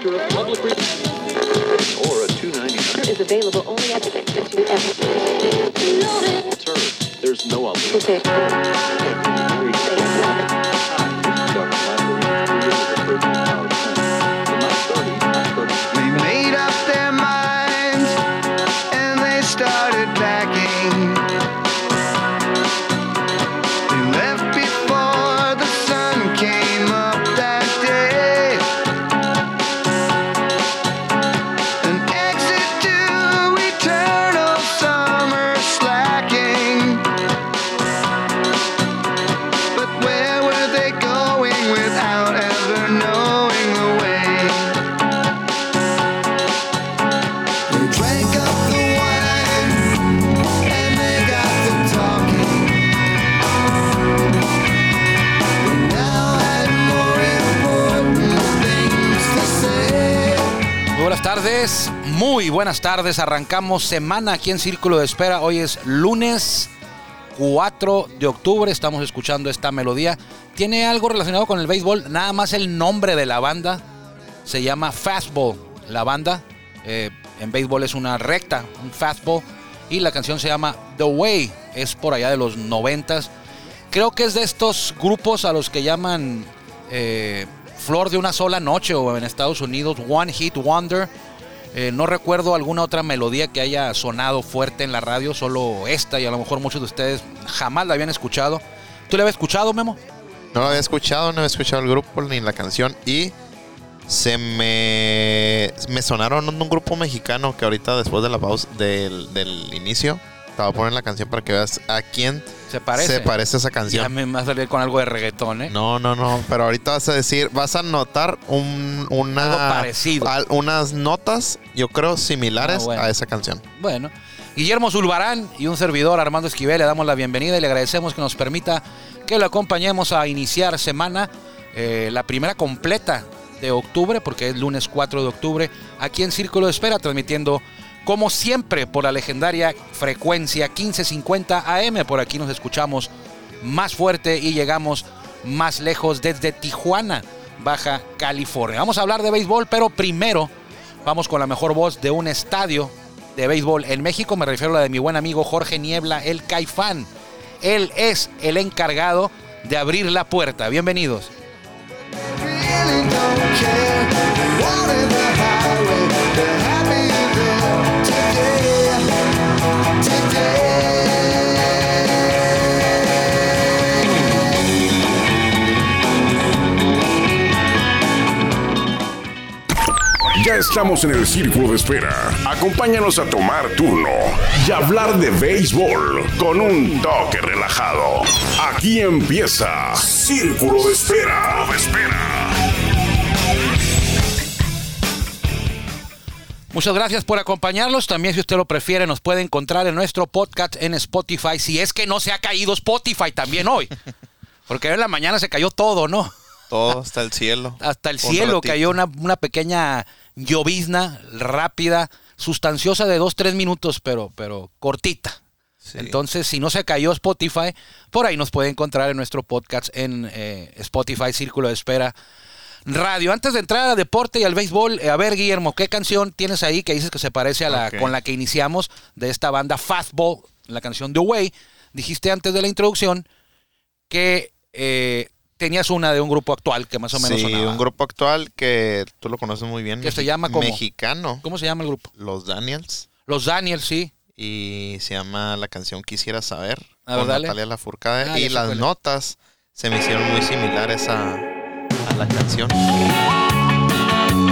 Director of Public. Or a 299. is available only at the Sir, there's no other. They muy buenas tardes. Arrancamos semana aquí en Círculo de Espera. Hoy es lunes 4 de octubre. Estamos escuchando esta melodía. Tiene algo relacionado con el béisbol. Nada más el nombre de la banda se llama Fastball. La banda eh, en béisbol es una recta, un fastball. Y la canción se llama The Way. Es por allá de los noventas. Creo que es de estos grupos a los que llaman eh, Flor de una sola noche o en Estados Unidos One Hit Wonder. Eh, no recuerdo alguna otra melodía que haya sonado fuerte en la radio, solo esta y a lo mejor muchos de ustedes jamás la habían escuchado. ¿Tú la habías escuchado, Memo? No lo había escuchado, no había escuchado el grupo ni la canción y se me, me sonaron un grupo mexicano que ahorita después de la pausa del, del inicio te voy a poner la canción para que veas a quién Se parece. se parece esa Ya canción. me va a salir con algo de reggaetón, ¿eh? No, no, no, pero ahorita vas a decir, vas a notar un, una, Algo parecido. al- unas notas, yo creo, similares Ah, bueno. a esa canción. Bueno, Guillermo Zulbarán y un servidor Armando Esquivel le damos la bienvenida y le agradecemos que nos permita que lo acompañemos a iniciar semana, eh, la primera completa de octubre, porque es lunes 4 de octubre, aquí en Círculo de Espera, transmitiendo como siempre por la legendaria frecuencia 1550 AM. Por aquí nos escuchamos más fuerte y llegamos más lejos desde Tijuana, Baja California. Vamos a hablar de béisbol, pero primero vamos con la mejor voz de un estadio de béisbol en México. Me refiero a la de mi buen amigo Jorge Niebla, el Caifán. Él es el encargado de abrir la puerta. Bienvenidos. Estamos en el círculo de espera. Acompáñanos a tomar turno y hablar de béisbol con un toque relajado. Aquí empieza Círculo de Espera. De espera. Muchas gracias por acompañarlos. También, si usted lo prefiere, nos puede encontrar en nuestro podcast en Spotify. Si es que no se ha caído Spotify también hoy. Porque en la mañana se cayó todo, ¿no? Todo hasta el cielo. Hasta el Un cielo ratito. cayó una, una pequeña llovizna rápida, sustanciosa de dos, tres minutos, pero, pero cortita. Sí. Entonces, si no se cayó Spotify, por ahí nos puede encontrar en nuestro podcast en eh, Spotify, Círculo de Espera Radio. Antes de entrar a deporte y al béisbol, eh, a ver, Guillermo, ¿qué canción tienes ahí que dices que se parece a la con la que iniciamos de esta banda Fastball, la canción The Way? Dijiste antes de la introducción que eh, tenías una de un grupo actual que más o menos Sí, sonaba. un grupo actual que tú lo conoces muy bien. Que se llama como- Mexicano. ¿Cómo se llama el grupo? Los Daniels. Los Daniels, sí. Y se llama la canción Quisiera Saber. A ver, con dale. Natalia Lafourcade. Ah, y las notas se me hicieron muy similares a, a la canción.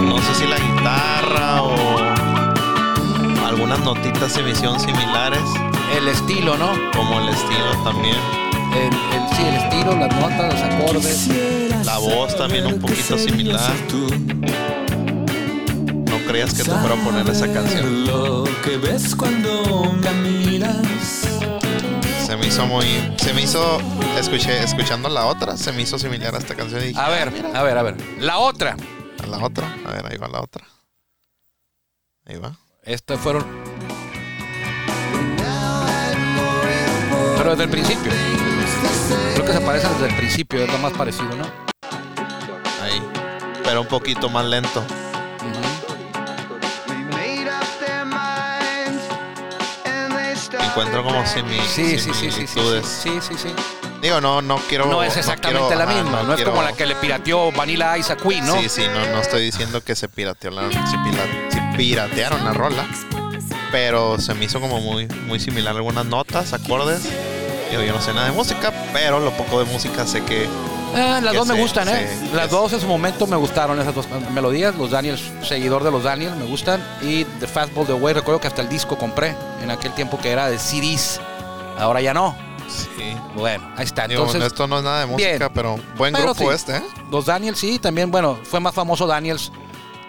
No sé si la guitarra o algunas notitas se me hicieron similares. El estilo, ¿no? Como el estilo también. El, el- sí, el estilo, las notas, los acordes. La voz también un poquito similar. No creías que te fuera a poner esa canción. Lo que ves cuando me miras. Se me hizo muy. Se me hizo. Escuché, escuchando la otra, se me hizo similar a esta canción. Y dije, A "Ah, ver, mira". a ver, a ver. La otra. A la otra. A ver, ahí va la otra. Ahí va. Estas fueron. Pero desde el principio. Creo que se parece desde el principio, es lo más parecido, ¿no? Ahí. Pero un poquito más lento. encuentro como similitudes. Sí, sí, sí, sí, sí, sí, sí, Digo, no, no quiero. No es exactamente la misma, no, es como la que le pirateó Vanilla Ice Queen, ¿no? Sí, sí, no, no estoy diciendo que se pirateó la, se piratearon la rola, pero se me hizo como muy, muy similar algunas notas, acordes yo no sé nada de música, pero lo poco de música sé que Ah, las dos me gustan, ¿eh? las dos en su momento me gustaron, esas dos melodías. Los Daniels, seguidor de los Daniels, me gustan. Y The Fastball The Way, recuerdo que hasta el disco compré en aquel tiempo que era de CDs. Ahora ya no. sí. Bueno, ahí está. Digo, Entonces, esto no es nada de música, bien. pero buen Pero grupo sí. este, ¿eh? los Daniels sí, también, bueno, fue más famoso Daniels.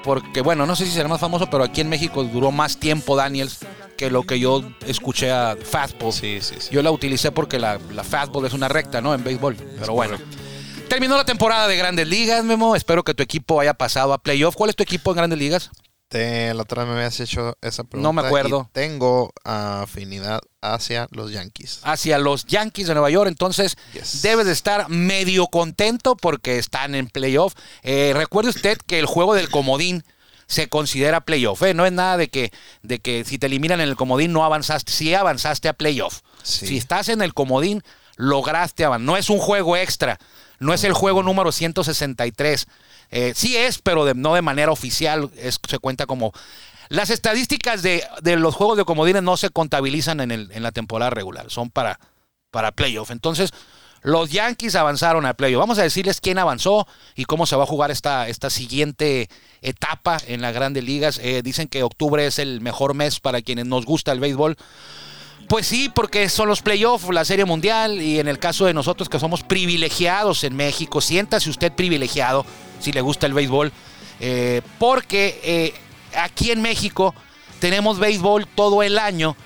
Porque, bueno, no sé si será más famoso, pero aquí en México duró más tiempo Daniels que lo que yo escuché a Fastball. Sí, sí, sí. Yo la utilicé porque la, la fastball es una recta, ¿no? En béisbol. Pero bueno. Terminó la temporada de Grandes Ligas, Memo. Espero que tu equipo haya pasado a playoff. ¿Cuál es tu equipo en Grandes Ligas? Te, la otra vez me habías hecho esa pregunta. No me acuerdo. y tengo afinidad hacia los Yankees. Hacia los Yankees de Nueva York. Entonces, Yes. debes de estar medio contento porque están en playoff. Eh, recuerde usted que el juego del comodín se considera playoff. ¿eh? No es nada de que, de que si te eliminan en el comodín no avanzaste. Sí avanzaste a playoff. Sí. Si estás en el comodín, lograste avanzar. No es un juego extra. No es el juego número 163. Eh, sí es, pero de- no de manera oficial. Es, se cuenta como... Las estadísticas de, de los juegos de comodines no se contabilizan en, el, en la temporada regular. Son para, para playoff. Entonces, los Yankees avanzaron a playoff. Vamos a decirles quién avanzó y cómo se va a jugar esta, esta siguiente etapa en las grandes ligas. Eh, dicen que octubre es el mejor mes para quienes nos gusta el béisbol. Pues sí, porque son los playoffs, la Serie Mundial, y en el caso de nosotros que somos privilegiados en México, siéntase usted privilegiado si le gusta el béisbol, eh, porque eh, aquí en México tenemos béisbol todo el año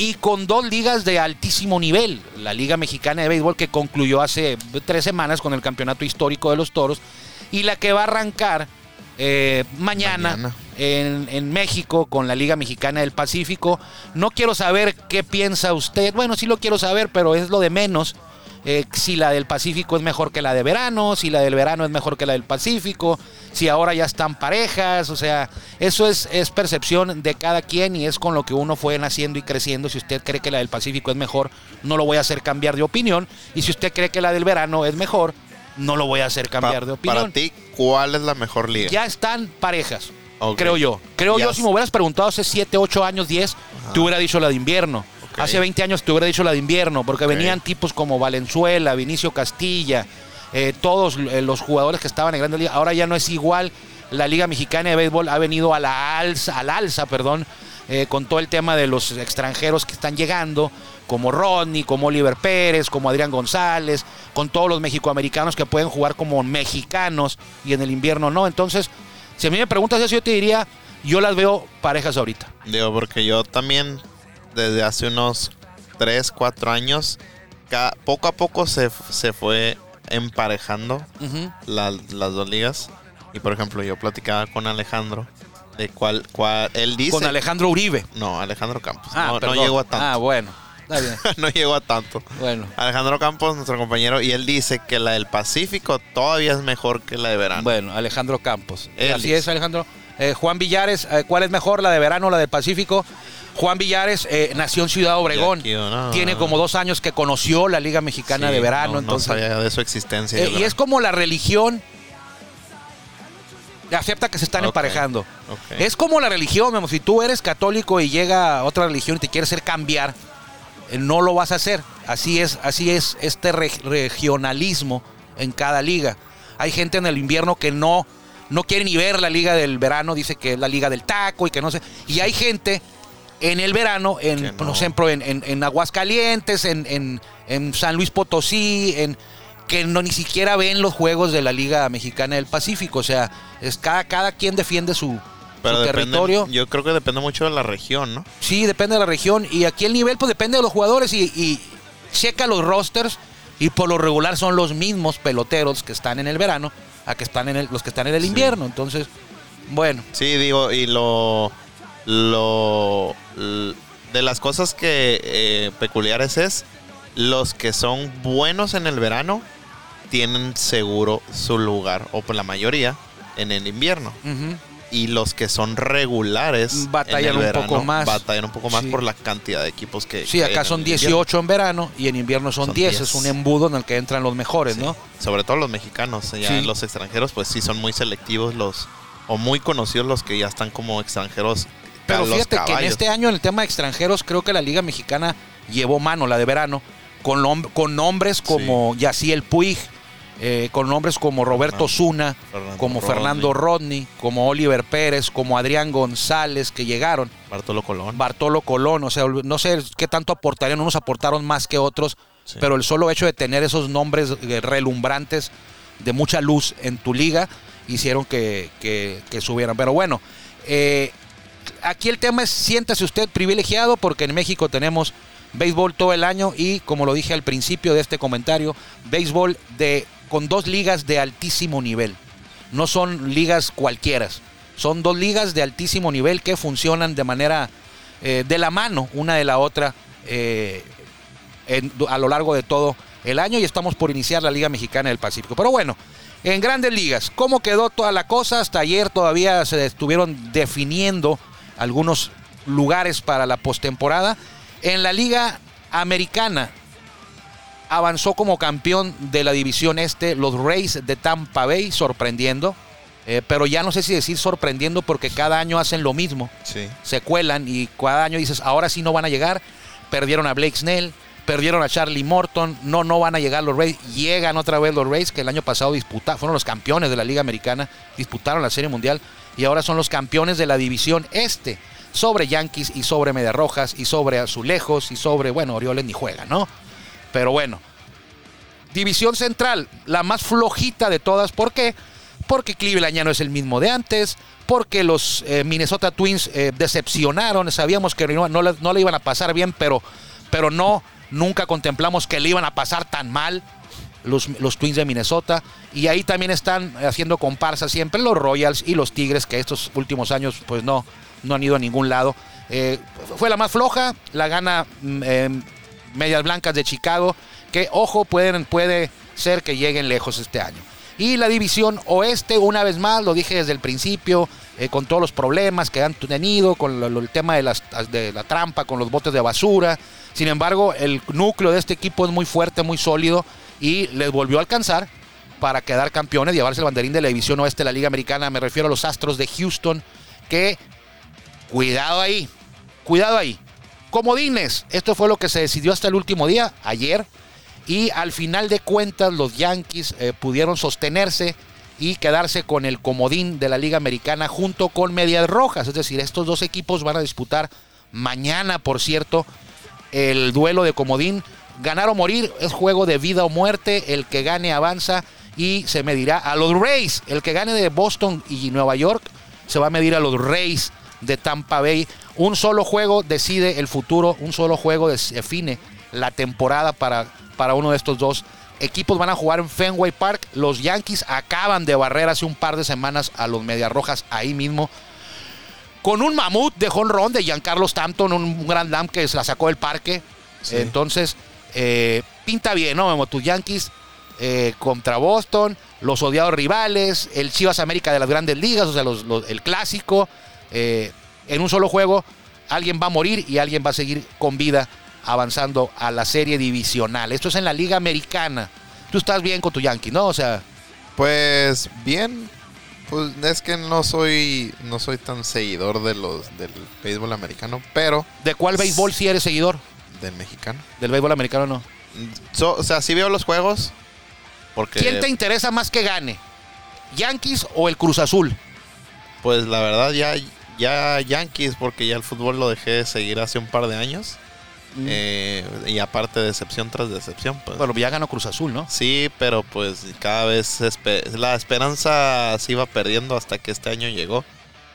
y con dos ligas de altísimo nivel. La Liga Mexicana de Béisbol que concluyó hace tres semanas con el campeonato histórico de los Toros y la que va a arrancar eh, mañana, Mañana. En, en México con la Liga Mexicana del Pacífico. No quiero saber qué piensa usted. Bueno, sí lo quiero saber, pero es lo de menos. Eh, si la del Pacífico es mejor que la de verano, si la del verano es mejor que la del Pacífico, si ahora ya están parejas, o sea, eso es, es percepción de cada quien y es con lo que uno fue naciendo y creciendo. Si usted cree que la del Pacífico es mejor, no lo voy a hacer cambiar de opinión. Y si usted cree que la del verano es mejor, no lo voy a hacer Pa- cambiar de opinión. Para ti, ¿cuál es la mejor liga? Ya están parejas, creo yo. Creo yo, si me hubieras preguntado hace 7, 8 años, 10, te hubiera dicho la de invierno. Hace 20 años te hubiera dicho la de invierno, porque venían tipos como Valenzuela, Vinicio Castilla, eh, todos eh, los jugadores que estaban en Grandes Ligas. Ahora ya no es igual. La Liga Mexicana de Béisbol ha venido a la alza, al alza, perdón, eh, con todo el tema de los extranjeros que están llegando, como Rodney, como Oliver Pérez, como Adrián González, con todos los mexicoamericanos que pueden jugar como mexicanos y en el invierno no. Entonces, si a mí me preguntas eso, yo te diría, yo las veo parejas ahorita. Digo, porque yo también, desde hace unos 3, 4 años, poco a poco se, se fue emparejando la- las dos ligas. Y por ejemplo, yo platicaba con Alejandro de cuál, cuál él dice. Con Alejandro Uribe. No, Alejandro Campos. Ah, no, llegó a tanto. Ah, bueno. Está bien. no llegó a tanto. Bueno. Alejandro Campos, nuestro compañero, y él dice que la del Pacífico todavía es mejor que la de verano. Bueno, Alejandro Campos. Él Así dice. es, Alejandro. Eh, Juan Villares, eh, ¿cuál es mejor, la de verano o la del Pacífico? Juan Villares eh, nació en Ciudad Obregón. aquí, no, Tiene como dos años que conoció la Liga Mexicana Sí, de verano. no, entonces, no sabía de su existencia. eh, y es como la religión. Acepta que se están emparejando. Es como la religión, Memo. Si tú eres católico y llega otra religión y te quiere hacer cambiar, eh, no lo vas a hacer. Así es, así es este reg- regionalismo en cada liga. Hay gente en el invierno que no, no quiere ni ver la liga del verano, dice que es la liga del taco y que no sé. Y hay gente en el verano, en, por ejemplo, en, en- en Aguascalientes, en, en- en San Luis Potosí, en que no ni siquiera ven los juegos de la Liga Mexicana del Pacífico. O sea, es cada, cada quien defiende su, Pero su depende- territorio. Yo creo que depende mucho de la región, ¿no? Sí, depende de la región. Y aquí el nivel, pues depende de los jugadores. Y, y checa los rosters. Y por lo regular son los mismos peloteros que están en el verano a que están en el, los que están en el Sí. invierno. Entonces, bueno. Sí, digo, y lo. Lo. De las cosas que eh, peculiares es. Los que son buenos en el verano tienen seguro su lugar, o por la mayoría, en el invierno. y los que son regulares Batallan en el un poco más. batallan un poco más Sí. por la cantidad de equipos que Sí, que acá son el invierno. 18 en verano y en invierno son, Son 10. 10. Es un embudo en el que entran los mejores, Sí. ¿no? Sobre todo los mexicanos, ya Sí. los extranjeros, pues sí son muy selectivos los o muy conocidos los que ya están como extranjeros. Pero los fíjate que en este año en el tema de extranjeros creo que la Liga Mexicana llevó mano, la de verano, con, con nombres como Yaciel Puig, eh, con nombres como Roberto Zuna, Fernando como Rodney. Fernando Rodney, como Oliver Pérez, como Adrián González que llegaron, Bartolo Colón. Bartolo Colón, o sea, no sé qué tanto aportarían, unos aportaron más que otros, Sí. pero el solo hecho de tener esos nombres eh, relumbrantes de mucha luz en tu liga hicieron que, que- que subieran. Pero bueno, eh, aquí el tema es siéntase usted privilegiado porque en México tenemos béisbol todo el año y como lo dije al principio de este comentario, béisbol de con dos ligas de altísimo nivel. No son ligas cualquiera. Son dos ligas de altísimo nivel que funcionan de manera eh, de la mano una de la otra eh, a lo largo de todo el año y estamos por iniciar la Liga Mexicana del Pacífico. Pero bueno, en grandes ligas, ¿cómo quedó toda la cosa? Hasta ayer todavía se estuvieron definiendo algunos lugares para la postemporada. En la Liga Americana avanzó como campeón de la división este los Rays de Tampa Bay, sorprendiendo. Eh, pero ya no sé si decir sorprendiendo porque cada año hacen lo mismo Sí. se cuelan y cada año dices, ahora sí no van a llegar. Perdieron a Blake Snell, perdieron a Charlie Morton, no, no van a llegar los Rays. Llegan otra vez los Rays que el año pasado disputaron, fueron los campeones de la Liga Americana, disputaron la Serie Mundial y ahora son los campeones de la división este. Sobre Yankees y sobre Medias Rojas y sobre Azulejos y sobre, bueno, Orioles ni juega, ¿no? Pero bueno, División Central, la más flojita de todas. ¿Por qué? Porque Cleveland ya no es el mismo de antes. Porque los eh, Minnesota Twins eh, decepcionaron. Sabíamos que no, no no le iban a pasar bien, pero, pero no, nunca contemplamos que le iban a pasar tan mal los, los Twins de Minnesota. Y ahí también están haciendo comparsa siempre los Royals y los Tigres, que estos últimos años pues no, no han ido a ningún lado. Eh, fue la más floja, la gana mm, eh, Medias Blancas de Chicago, que ojo, pueden, puede ser que lleguen lejos este año. Y la división oeste, una vez más, lo dije desde el principio, eh, con todos los problemas que han tenido, con el tema de, las, de la trampa, con los botes de basura. Sin embargo, el núcleo de este equipo es muy fuerte, muy sólido y les volvió a alcanzar para quedar campeones, llevarse el banderín de la división oeste de la Liga Americana. Me refiero a los Astros de Houston, que cuidado ahí, cuidado ahí. Comodines, esto fue lo que se decidió hasta el último día, ayer, y al final de cuentas los Yankees eh, pudieron sostenerse y quedarse con el comodín de la Liga Americana junto con Medias Rojas. Es decir, estos dos equipos van a disputar mañana, por cierto, el duelo de comodín. Ganar o morir es juego de vida o muerte. El que gane avanza y se medirá a los Rays. El que gane de Boston y Nueva York se va a medir a los Rays de Tampa Bay. Un solo juego decide el futuro, un solo juego define la temporada para, para uno de estos dos equipos. Van a jugar en Fenway Park. Los Yankees acaban de barrer hace un par de semanas a los Medias Rojas ahí mismo. Con un mamut de jonrón de Giancarlo Stanton, un, un gran lam que se la sacó del parque. Sí. Entonces, eh, pinta bien, ¿no? Memo? Tus Yankees eh, contra Boston, los odiados rivales, el Chivas América de las grandes ligas, o sea, los- los- el clásico. eh, en un solo juego, alguien va a morir y alguien va a seguir con vida avanzando a la serie divisional. Esto es en la Liga Americana. Tú estás bien con tu Yankee, ¿no? O sea, Pues bien, pues es que no soy no soy tan seguidor de los del béisbol americano, pero ¿de cuál béisbol si eres seguidor? Del mexicano. Del béisbol americano no. So- o sea, sí veo los juegos porque ¿Quién te interesa más que gane? ¿Yankees o el Cruz Azul? pues la verdad ya ya Yankees porque ya el fútbol lo dejé de seguir hace un par de años. Eh, y aparte decepción tras decepción, pues. Bueno, ya ganó Cruz Azul, ¿no? Sí, pero pues cada vez la esperanza se iba perdiendo hasta que este año llegó.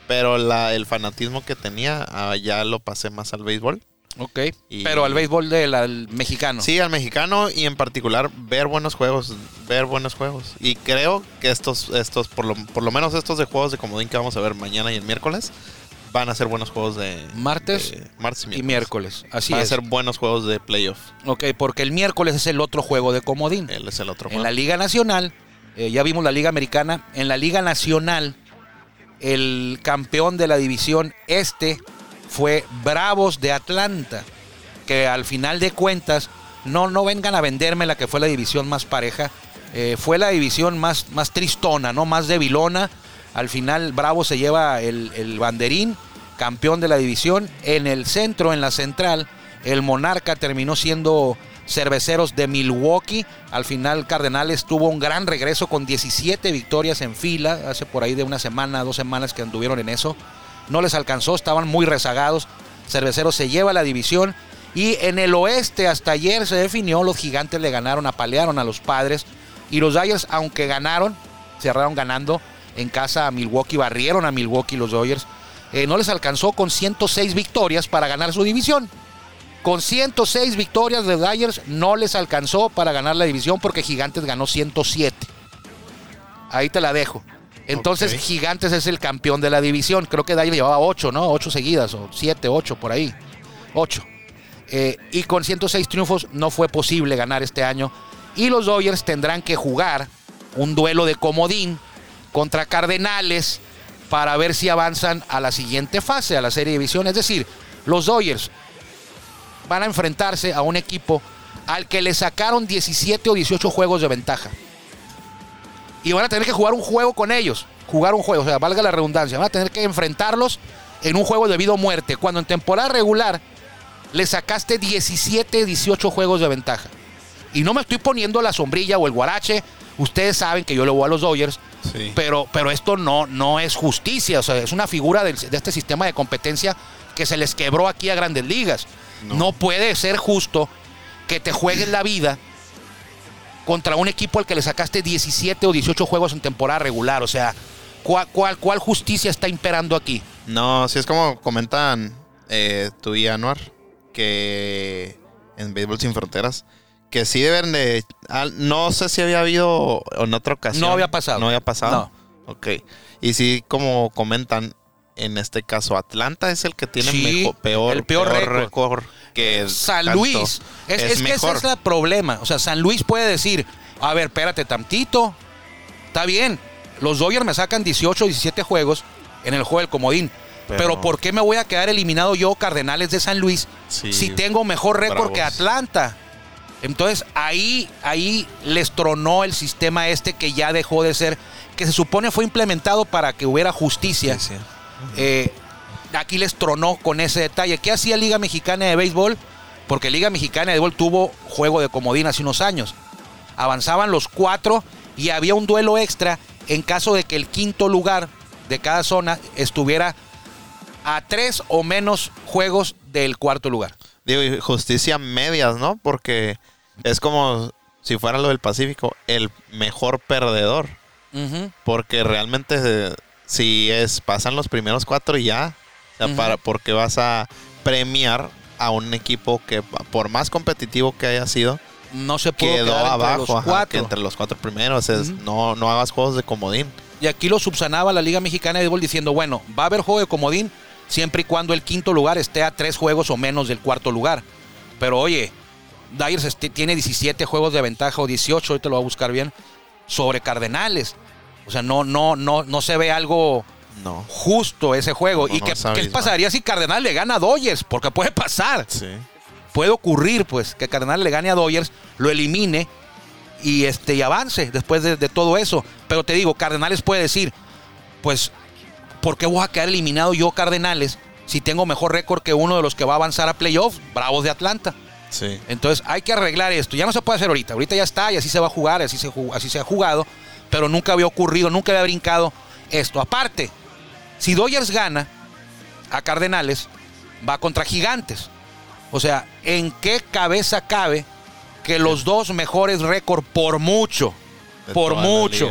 Pero la, el fanatismo que tenía ah, ya lo pasé más al béisbol. Ok. Y- Pero al béisbol del al mexicano. Sí, al mexicano y en particular ver buenos juegos, ver buenos juegos. Y creo que estos, estos por, lo, por lo menos estos de juegos de comodín que vamos a ver mañana y el miércoles, van a ser buenos juegos de Martes de martes y miércoles. Así van es. a ser buenos juegos de playoff. Ok, porque el miércoles es el otro juego de comodín. Él es el otro En juego. la Liga Nacional, eh, ya vimos la Liga Americana, en la Liga Nacional el campeón de la división este fue Bravos de Atlanta, que al final de cuentas, no, no vengan a venderme la que fue la división más pareja, eh, fue la división más, más tristona, ¿no? Más debilona. Al final Bravo se lleva el, el banderín, campeón de la división. En el centro, en la central, el Monarca terminó siendo cerveceros de Milwaukee. Al final Cardenales tuvo un gran regreso con 17 victorias en fila, hace por ahí de una semana, dos semanas que anduvieron en eso. No les alcanzó, estaban muy rezagados. Cerveceros se lleva la división. Y en el oeste hasta ayer se definió, los gigantes le ganaron, apalearon a los padres. Y los Dodgers, aunque ganaron, cerraron ganando en casa a Milwaukee, barrieron a Milwaukee los Dodgers. eh, no les alcanzó con 106 victorias para ganar su división. Con 106 victorias de Dodgers no les alcanzó para ganar la división porque Gigantes ganó 107. Ahí te la dejo. Entonces. Gigantes es el campeón de la división. Creo que Dodgers llevaba 8, ¿no? 8 seguidas o 7, 8 por ahí. 8. Eh, y con 106 triunfos no fue posible ganar este año. Y los Dodgers tendrán que jugar un duelo de comodín contra Cardenales para ver si avanzan a la siguiente fase, a la serie de división. Es decir, los Dodgers van a enfrentarse a un equipo al que le sacaron 17 o 18 juegos de ventaja. Y van a tener que jugar un juego con ellos. Jugar un juego, o sea, valga la redundancia. Van a tener que enfrentarlos en un juego de vida o muerte. Cuando en temporada regular le sacaste 17, 18 juegos de ventaja. Y no me estoy poniendo la sombrilla o el guarache. Ustedes saben que yo le voy a los Dodgers. Sí. Pero, pero esto no, no es justicia. O sea, es una figura del- de este sistema de competencia que se les quebró aquí a grandes ligas. No, puede ser justo que te juegues la vida contra un equipo al que le sacaste 17 o 18 juegos en temporada regular. O sea, ¿cuál, cuál, cuál justicia está imperando aquí? No, sí es como comentan eh, tú y Anuar, que en Béisbol Sin Fronteras, que sí deben de... ah, no sé si había habido en otra ocasión. No había pasado. No había pasado. Ok. Y sí, como comentan, en este caso Atlanta es el que tiene Sí, mejo- peor, el peor récord. récord que San. Luis. Es, es que ese mejor. es el problema. O sea, San Luis puede decir, a ver, espérate tantito. Está bien. Los Dodgers me sacan 18, 17 juegos en el juego del comodín. Pero, Pero- ¿por qué me voy a quedar eliminado yo, Cardenales de San Luis, Sí, si tengo mejor récord que. Atlanta? Entonces ahí, ahí les tronó el sistema este que ya dejó de ser, que se supone fue implementado para que hubiera justicia. Eh, aquí les tronó con ese detalle. ¿Qué hacía Liga Mexicana de Béisbol? Porque Liga Mexicana de Béisbol tuvo juego de comodín hace unos años. Avanzaban los cuatro y había un duelo extra en caso de que el quinto lugar de cada zona estuviera a tres o menos juegos del cuarto lugar. Digo, y justicia medias, ¿no? Porque es como si fuera lo del Pacífico, el mejor perdedor. Porque realmente eh, si es pasan los primeros cuatro y ya, o sea, Ujú. para, porque vas a premiar a un equipo que por más competitivo que haya sido, No se pudo quedó quedar entre abajo, los ajá, que cuatro. entre los cuatro primeros. Es, no, no hagas juegos de comodín. Y aquí lo subsanaba la Liga Mexicana de Béisbol diciendo, bueno, va a haber juego de comodín siempre y cuando el quinto lugar esté a tres juegos o menos del cuarto lugar. Pero oye, Dyers este- tiene 17 juegos de ventaja o 18, ahorita lo voy a buscar bien, sobre Cardenales. O sea, no, no, no, no se ve algo No. justo ese juego. ¿Y no qué, qué pasaría si Cardenal le gana a Dodgers? Porque puede pasar Sí. puede ocurrir, pues, que Cardenal le gane a Dodgers, lo elimine y este y avance después de, de todo eso. Pero te digo, Cardenales puede decir, pues, ¿por qué voy a quedar eliminado yo, Cardenales, si tengo mejor récord que uno de los que va a avanzar a playoff, Bravos de Atlanta? Sí. Entonces hay que arreglar esto. Ya no se puede hacer ahorita. Ahorita ya está y así se va a jugar, así se, así se ha jugado. Pero nunca había ocurrido, nunca había brincado esto. Aparte, si Dodgers gana a Cardenales, va contra Gigantes. O sea, ¿en qué cabeza cabe que los dos mejores récords por mucho, De por mucho,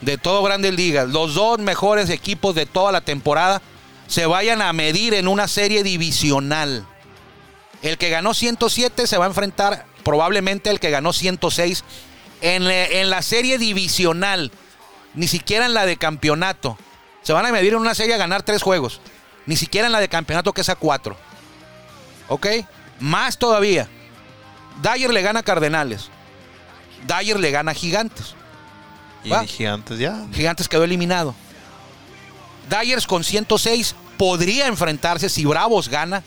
de todo Grandes Ligas, los dos mejores equipos de toda la temporada, se vayan a medir en una serie divisional? El que ganó 107 se va a enfrentar probablemente al que ganó 106 en, en la serie divisional, ni siquiera en la de campeonato. Se van a medir en una serie a ganar tres juegos, ni siquiera en la de campeonato que es a cuatro. ¿Ok? Más todavía. Dyer le gana a Cardenales. Dyer le gana a Gigantes. Y Va. gigantes ya. Gigantes quedó eliminado. Dyers con 106 podría enfrentarse si Bravos gana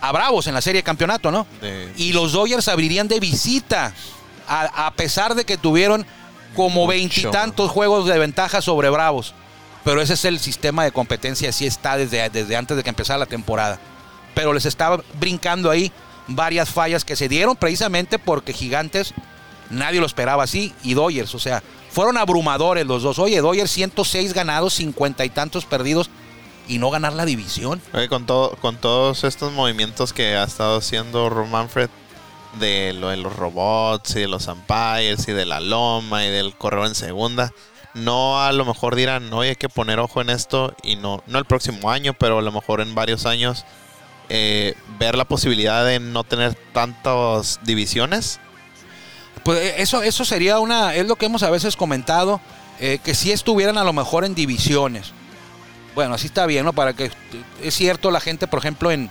a Bravos en la serie de campeonato, ¿no? De- Y los Dodgers abrirían de visita, a, a pesar de que tuvieron como veintitantos juegos de ventaja sobre Bravos. Pero ese es el sistema de competencia, así está desde, desde antes de que empezara la temporada. Pero les estaba brincando ahí varias fallas que se dieron precisamente porque Gigantes nadie lo esperaba así y Dodgers, o sea, fueron abrumadores los dos. Oye, Dodgers 106 ganados, 50 y tantos perdidos y no ganar la división. Oye, con, todo, con todos estos movimientos que ha estado haciendo Rob Manfred de lo de los robots y de los umpires y de la loma y del correo en segunda, no a lo mejor dirán, oye, hay que poner ojo en esto y no, no el próximo año, pero a lo mejor en varios años eh, ver la posibilidad de no tener tantas divisiones. Pues eh, eso, eso sería una, es lo que hemos a veces comentado, eh, que si estuvieran a lo mejor en divisiones. Bueno, así está bien, ¿no? Para que, es cierto, la gente, por ejemplo, en,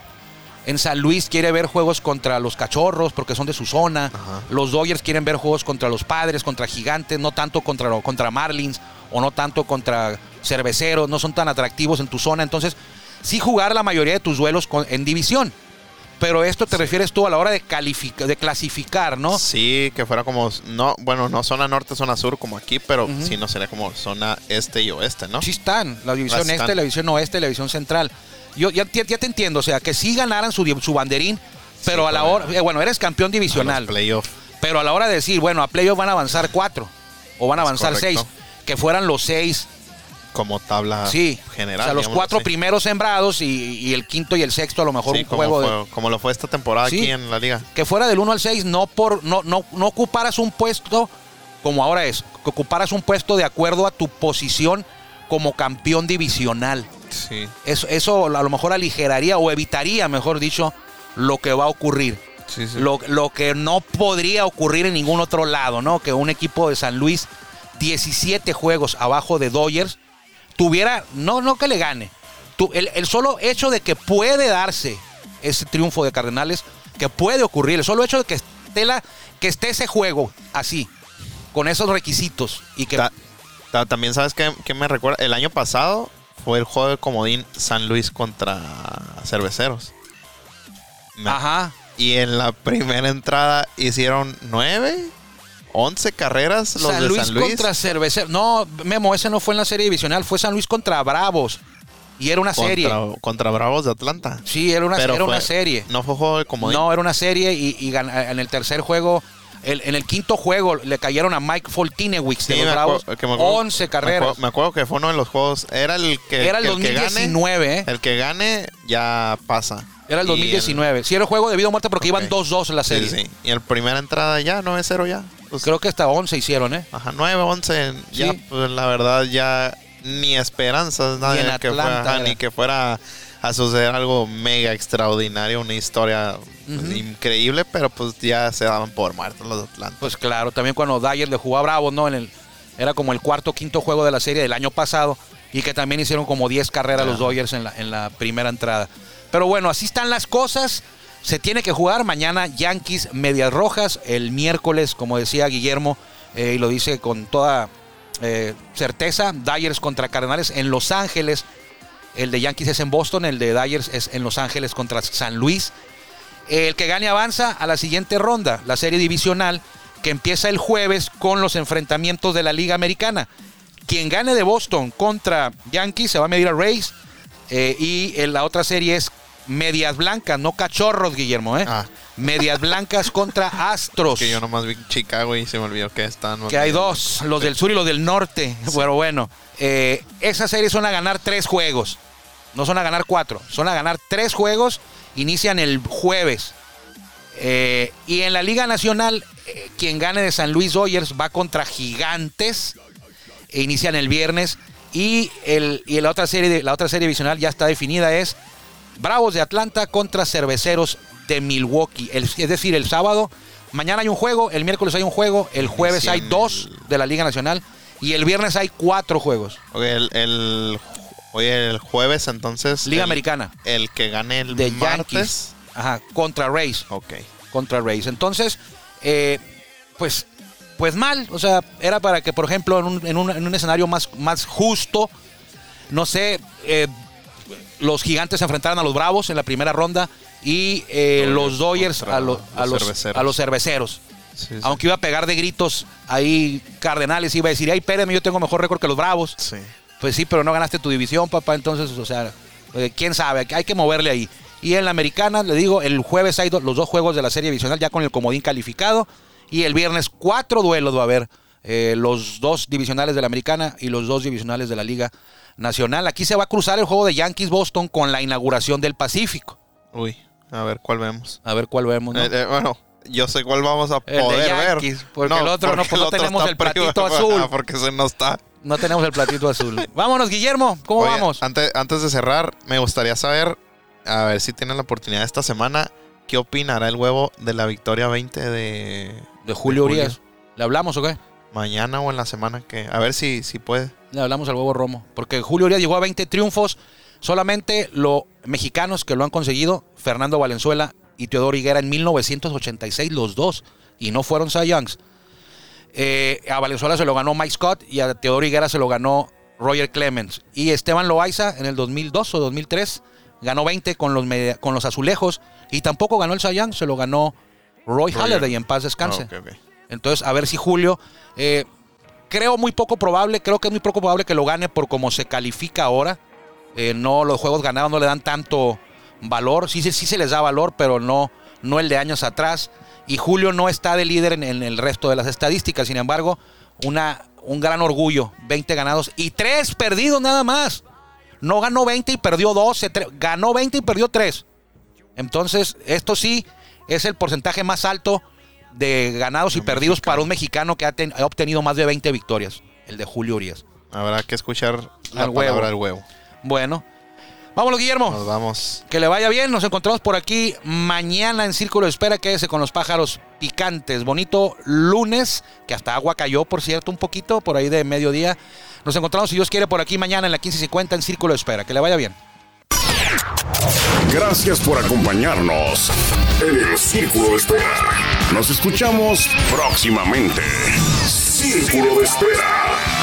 en San Luis quiere ver juegos contra los cachorros porque son de su zona. Ajá. Los Dodgers quieren ver juegos contra los padres, contra gigantes, no tanto contra, contra Marlins o no tanto contra cerveceros, no son tan atractivos en tu zona. Entonces, sí jugar la mayoría de tus duelos con- en división. Pero esto te refieres tú a la hora de, califica- de clasificar, ¿no? Sí, que fuera como, no, bueno, no zona norte, zona sur como aquí, pero sí no sería como zona este y oeste, ¿no? Sí están, la división están. este, la división oeste, la división central. Yo ya, ya- ya te entiendo, o sea, que sí ganaran su, su banderín, pero Sí, a la hora, eh, bueno, eres campeón divisional, playoff. pero a la hora de decir, bueno, a playoff van a avanzar cuatro o van a avanzar seis, que fueran los seis, como tabla sí, general. o sea, los cuatro así. primeros sembrados y, y el quinto y el sexto a lo mejor Sí, un como, juego de, como lo fue esta temporada Sí. aquí en la liga. que fuera del 1 al 6, no por no, no, no ocuparas un puesto como ahora es, que ocuparas un puesto de acuerdo a tu posición como campeón divisional. Sí, Eso, eso a lo mejor aligeraría o evitaría, mejor dicho, lo que va a ocurrir. sí, sí. Lo, lo que no podría ocurrir en ningún otro lado, ¿no? Que un equipo de San Luis, 17 juegos abajo de Dodgers, tuviera, no, no que le gane, tu- el, el solo hecho de que puede darse ese triunfo de Cardenales, que puede ocurrir, el solo hecho de que esté, la, que esté ese juego así, con esos requisitos, y que... Ta- ta- también sabes que, me recuerda, el año pasado fue el juego de comodín San Luis contra Cerveceros. Me- Ajá. Y en la primera entrada hicieron nueve, once carreras los San de Luis, San Luis. contra Cerveceros. No, Memo, ese no fue en la serie divisional, fue San Luis contra Bravos. Y era una serie. contra, contra Bravos de Atlanta. Sí, era una, Pero era una fue- serie. No fue juego de comodín. No, era una serie y, y en el tercer juego, el- en el quinto juego, le cayeron a Mike Foltinewicz de Sí, los me Bravos. acuerdo- que me acuerdo- 11 me carreras. acuerdo, me acuerdo que fue uno de los juegos. Era el que. Era el que que gane- 2019, ¿eh? El que gane ya pasa. Era el Y 2019. Sí, era el juego de vida o muerte porque Ok. iban 2-2 en la Sí, serie. sí. Y en primera entrada ya, 9-0 ya. Pues, Creo que hasta 11 hicieron, ¿eh? Ajá, 9-11. Ya, Sí. pues la verdad, ya ni esperanzas, nada en que fuera, ajá, ni que fuera a suceder algo mega extraordinario, una historia pues, increíble, pero pues ya se daban por muertos los de Atlanta. Pues claro, también cuando Dyer le jugó a Bravos, ¿no? En el, era como el cuarto o quinto juego de la serie del año pasado y que también hicieron como 10 carreras los. Dodgers en la, en la primera entrada. Pero bueno, así están las cosas. Se tiene que jugar mañana Yankees Medias Rojas, el miércoles, como decía Guillermo, eh, y lo dice con toda eh, certeza, Dyers contra Cardenales en Los Ángeles. El de Yankees es en Boston, el de Dyers es en Los Ángeles contra San Luis. El que gane avanza a la siguiente ronda, la serie divisional, que empieza el jueves con los enfrentamientos de la Liga Americana. Quien gane de Boston contra Yankees se va a medir a Rays. eh, y en la otra serie es Medias Blancas, no cachorros, Guillermo, ¿eh? Ah. Medias Blancas contra Astros. que yo nomás vi Chicago y se me olvidó que están. Que hay dos, los del sur y los del norte. Pero bueno, eh, esas series son a ganar tres juegos. No son a ganar cuatro, son a ganar tres juegos. Inician el jueves. Eh, y en la Liga Nacional, eh, quien gane de San Luis Dodgers va contra Gigantes. E inician el viernes. Y, el, y la, otra serie, la otra serie divisional ya está definida: es Bravos de Atlanta contra Cerveceros de Milwaukee. El- es decir, el sábado, mañana hay un juego, el miércoles hay un juego, el jueves hay dos de la Liga Nacional y el viernes hay cuatro juegos. Ok, el, el, oye, el jueves entonces. Liga el- Americana. El que gane el De martes. Yankees. Ajá, contra Rays. Ok. Contra Rays. Entonces, eh, pues, pues mal. O sea, era para que, por ejemplo, en un, en un- en un escenario más, más justo, No sé, eh, los gigantes se enfrentaron a los Bravos en la primera ronda y eh, los Dodgers a, lo- a los cerveceros. a los cerveceros. Sí, sí. Aunque iba a pegar de gritos ahí Cardenales, iba a decir, ay, espérame, yo tengo mejor récord que los Bravos. Sí. Pues sí, pero no ganaste tu división, papá. Entonces, o sea, eh, quién sabe, hay que moverle ahí. Y en la americana, le digo, el jueves hay do- los dos juegos de la serie divisional ya con el comodín calificado. Y el viernes cuatro duelos va a haber. eh, los dos divisionales de la americana y los dos divisionales de la Liga Nacional. Aquí se va a cruzar el juego de Yankees-Boston con la inauguración del Pacífico. Uy, a ver cuál vemos. A ver cuál vemos. ¿no? Eh, eh, bueno, yo sé cuál vamos a El de poder Yankees, ver. porque el otro no, porque pues no tenemos el platito privado, azul. Porque ese no está. No tenemos el platito azul. Vámonos, Guillermo. ¿Cómo Oye, vamos? Antes, antes de cerrar, me gustaría saber, a ver si tienen la oportunidad esta semana, ¿qué opinará el huevo de la victoria 20 de, De Julio de Urias. ¿Le hablamos o qué? Mañana o en la semana que. A ver si, si puede. Le hablamos al huevo Romo. Porque Julio Urias llegó a 20 triunfos. Solamente los mexicanos que lo han conseguido, Fernando Valenzuela y Teodoro Higuera en 1986, los dos. Y no fueron Cy Youngs. Eh, a Valenzuela se lo ganó Mike Scott y a Teodoro Higuera se lo ganó Roger Clemens. Y Esteban Loaiza en el 2002 o 2003 ganó 20 con los, media- con los azulejos. Y tampoco ganó el Cy Young, se lo ganó Roy Roger. Halladay en paz descanse. Ah, ok, ok. Entonces, a ver si Julio. eh, creo muy poco probable, creo que es muy poco probable que lo gane por cómo se califica ahora. Eh, no, los juegos ganados no le dan tanto valor. Sí, sí, sí se les da valor, pero no, no el de años atrás. Y Julio no está de líder en, el resto de las estadísticas. Sin embargo, una, un gran orgullo. 20 ganados y 3 perdidos nada más. No ganó 20 y perdió 12. tre- ganó 20 y perdió 3. Entonces, esto sí es el porcentaje más alto de ganados y De perdidos mexicano. para un mexicano que ha, ten- ha obtenido más de 20 victorias, el de Julio Urias. Habrá que escuchar la Al huevo. palabra del huevo. Bueno, vámonos, Guillermo. Nos vamos. Que le vaya bien. Nos encontramos por aquí mañana en Círculo de Espera. Quédese con los pájaros picantes. Bonito lunes, que hasta agua cayó, por cierto, un poquito por ahí de mediodía. Nos encontramos, si Dios quiere, por aquí mañana en la 1550 en Círculo de Espera. Que le vaya bien. Gracias por acompañarnos en el Círculo de Espera. Nos escuchamos próximamente. Círculo de Espera.